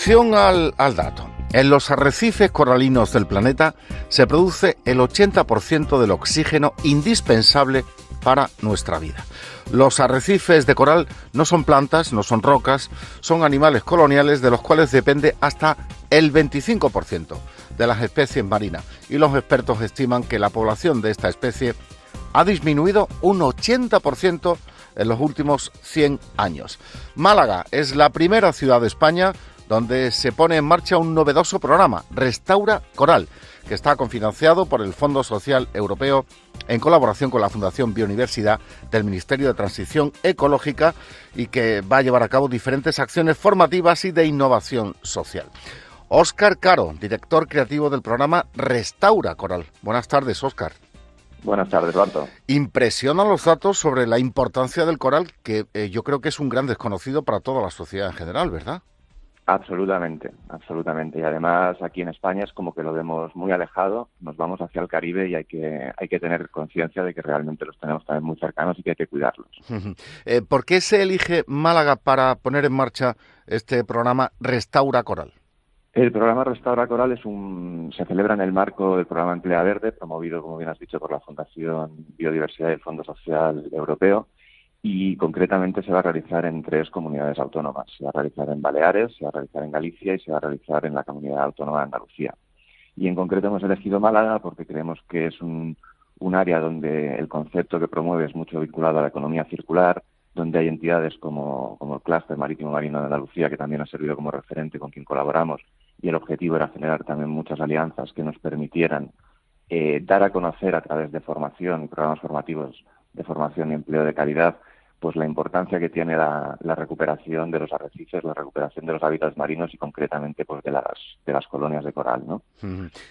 Atención al, al dato. En los arrecifes coralinos del planeta se produce el 80% del oxígeno indispensable para nuestra vida. Los arrecifes de coral no son plantas, no son rocas, son animales coloniales de los cuales depende hasta el 25% de las especies marinas y los expertos estiman que la población de esta especie ha disminuido un 80% en los últimos 100 años. Málaga es la primera ciudad de España donde se pone en marcha un novedoso programa, Restaura Coral, que está cofinanciado por el Fondo Social Europeo en colaboración con la Fundación Biodiversidad del Ministerio de Transición Ecológica y que va a llevar a cabo diferentes acciones formativas y de innovación social. Óscar Caro, director creativo del programa Restaura Coral. Buenas tardes, Óscar. Buenas tardes, Barto. Impresionan los datos sobre la importancia del coral, que eh, yo creo que es un gran desconocido para toda la sociedad en general, ¿verdad? Absolutamente, absolutamente. Y además aquí en España es como que lo vemos muy alejado, nos vamos hacia el Caribe y hay que, hay que tener conciencia de que realmente los tenemos también muy cercanos y que hay que cuidarlos. Eh, ¿Por qué se elige Málaga para poner en marcha este programa Restaura Coral? El programa Restaura Coral es un, se celebra en el marco del programa Emplea Verde, promovido, como bien has dicho, por la Fundación Biodiversidad y el Fondo Social Europeo y concretamente se va a realizar en tres comunidades autónomas. Se va a realizar en Baleares, se va a realizar en Galicia y se va a realizar en la comunidad autónoma de Andalucía. Y en concreto hemos elegido Málaga porque creemos que es un, área donde el concepto que promueve es mucho vinculado a la economía circular, donde hay entidades como, como el Clúster Marítimo Marino de Andalucía, que también ha servido como referente con quien colaboramos, y el objetivo era generar también muchas alianzas que nos permitieran eh, dar a conocer a través de formación y programas formativos de formación y empleo de calidad pues la importancia que tiene la, recuperación de los arrecifes, la recuperación de los hábitats marinos y concretamente pues de las de las colonias de coral, ¿no?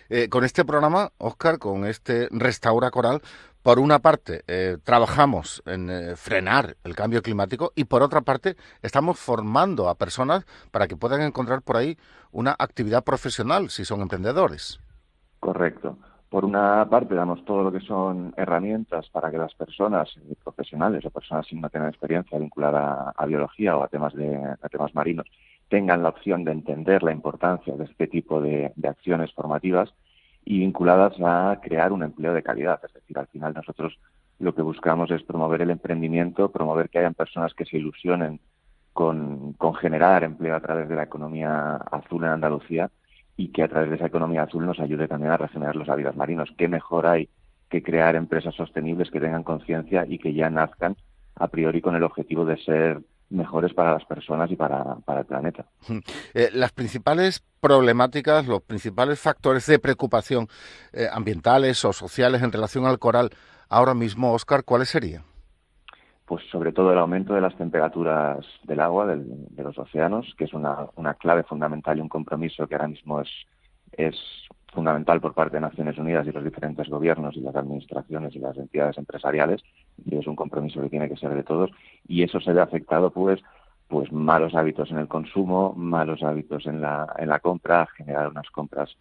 Eh, con este programa, Oscar, con este Restaura Coral, por una parte eh, trabajamos en eh, frenar el cambio climático y por otra parte estamos formando a personas para que puedan encontrar por ahí una actividad profesional si son emprendedores. Correcto. Por una parte, damos todo lo que son herramientas para que las personas eh, profesionales o personas sin no tener experiencia vinculada a, biología o a temas, de, temas marinos tengan la opción de entender la importancia de este tipo de, acciones formativas y vinculadas a crear un empleo de calidad. Es decir, al final nosotros lo que buscamos es promover el emprendimiento, promover que hayan personas que se ilusionen con, con generar empleo a través de la economía azul en Andalucía y que a través de esa economía azul nos ayude también a regenerar los hábitats marinos. ¿Qué mejor hay que crear empresas sostenibles que tengan conciencia y que ya nazcan a priori con el objetivo de ser mejores para las personas y para, el planeta. Eh, las principales problemáticas, los principales factores de preocupación eh, ambientales o sociales en relación al coral ahora mismo, Oscar, ¿cuáles serían? Pues sobre todo el aumento de las temperaturas del agua, de los océanos, que es una, una, clave fundamental y un compromiso que ahora mismo es, es fundamental por parte de Naciones Unidas y los diferentes gobiernos y las administraciones y las entidades empresariales, y es un compromiso que tiene que ser de todos, y eso se ve afectado pues pues malos hábitos en el consumo, malos hábitos en la, en la compra, generar unas compras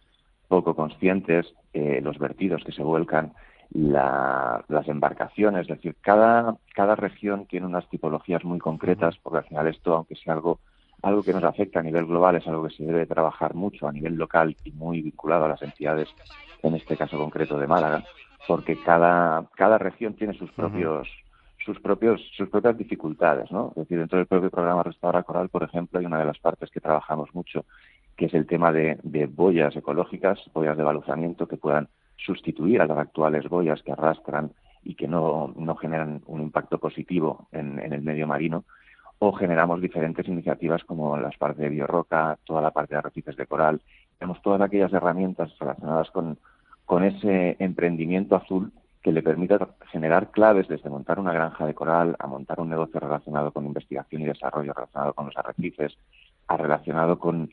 poco conscientes, eh, los vertidos que se vuelcan las embarcaciones, es decir, cada, cada región tiene unas tipologías muy concretas, porque al final esto, aunque sea algo, algo que nos afecta a nivel global, es algo que se debe trabajar mucho a nivel local y muy vinculado a las entidades, en este caso concreto de Málaga, porque cada, cada región tiene sus propios sus propios sus propias dificultades, ¿no? Es decir, dentro del propio programa Restaura Coral, por ejemplo, hay una de las partes que trabajamos mucho, que es el tema de, de boyas ecológicas, boyas de baluzamiento que puedan sustituir a las actuales boyas que arrastran y que no, no generan un impacto positivo en, el medio marino, o generamos diferentes iniciativas como las partes de biorroca, toda la parte de arrecifes de coral. Tenemos todas aquellas herramientas relacionadas con, con ese emprendimiento azul que le permita generar claves desde montar una granja de coral a montar un negocio relacionado con investigación y desarrollo relacionado con los arrecifes, a relacionado con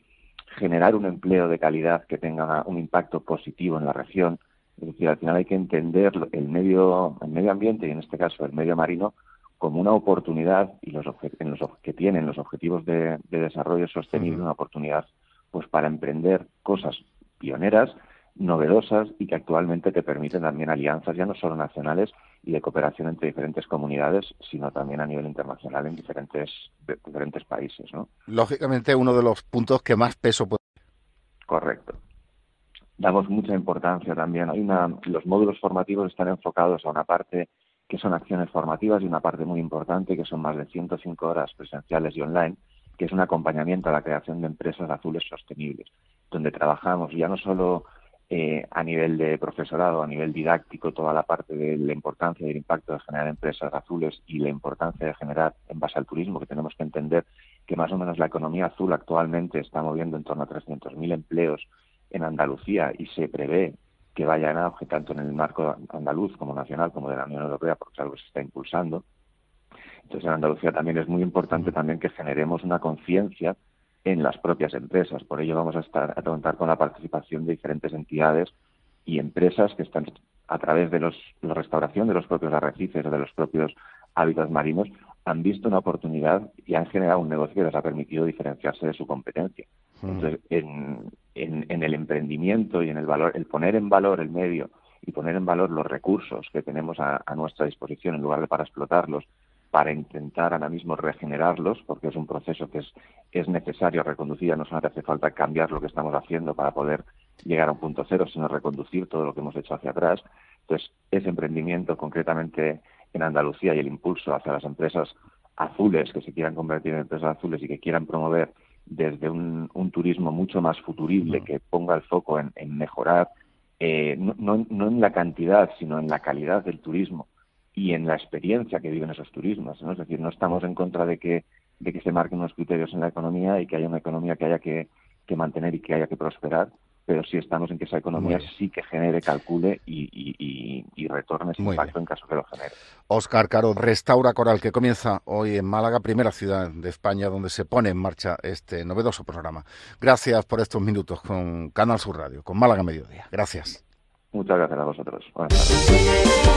generar un empleo de calidad que tenga un impacto positivo en la región, es decir, al final hay que entender el medio, el medio ambiente y en este caso el medio marino como una oportunidad y los, en los que tienen los objetivos de, desarrollo sostenible una oportunidad pues para emprender cosas pioneras novedosas y que actualmente te permiten también alianzas ya no solo nacionales y de cooperación entre diferentes comunidades, sino también a nivel internacional en diferentes, diferentes países. ¿no? Lógicamente, uno de los puntos que más peso puede. Correcto. Damos mucha importancia también. Hay una, los módulos formativos están enfocados a una parte que son acciones formativas y una parte muy importante que son más de 105 horas presenciales y online, que es un acompañamiento a la creación de empresas azules sostenibles, donde trabajamos ya no solo eh, a nivel de profesorado, a nivel didáctico, toda la parte de la importancia y el impacto de generar empresas azules y la importancia de generar en base al turismo, que tenemos que entender que más o menos la economía azul actualmente está moviendo en torno a 300.000 empleos en Andalucía y se prevé que vaya en auge tanto en el marco andaluz como nacional como de la Unión Europea, porque es algo que se está impulsando. Entonces en Andalucía también es muy importante también que generemos una conciencia en las propias empresas. Por ello vamos a estar a contar con la participación de diferentes entidades y empresas que están a través de los, la restauración de los propios arrecifes o de los propios hábitats marinos han visto una oportunidad y han generado un negocio que les ha permitido diferenciarse de su competencia. Hmm. Entonces, en, en, el emprendimiento y en el valor, el poner en valor el medio y poner en valor los recursos que tenemos a, a nuestra disposición en lugar de para explotarlos, para intentar ahora mismo regenerarlos, porque es un proceso que es, es necesario reconducir, no solamente hace falta cambiar lo que estamos haciendo para poder llegar a un punto cero, sino reconducir todo lo que hemos hecho hacia atrás. Entonces, ese emprendimiento concretamente en Andalucía y el impulso hacia las empresas azules que se quieran convertir en empresas azules y que quieran promover desde un, turismo mucho más futurible, que ponga el foco en, mejorar, eh, no, no en la cantidad, sino en la calidad del turismo y en la experiencia que viven esos turismos. ¿no? Es decir, no estamos en contra de que, de que se marquen unos criterios en la economía y que haya una economía que haya que, mantener y que haya que prosperar, pero sí estamos en que esa economía sí que genere, calcule y, y, y, retorne ese impacto en caso que lo genere. Oscar Caro, Restaura Coral, que comienza hoy en Málaga, primera ciudad de España donde se pone en marcha este novedoso programa. Gracias por estos minutos con Canal Sur Radio, con Málaga Mediodía. Gracias. Muchas gracias a vosotros. Buenas tardes.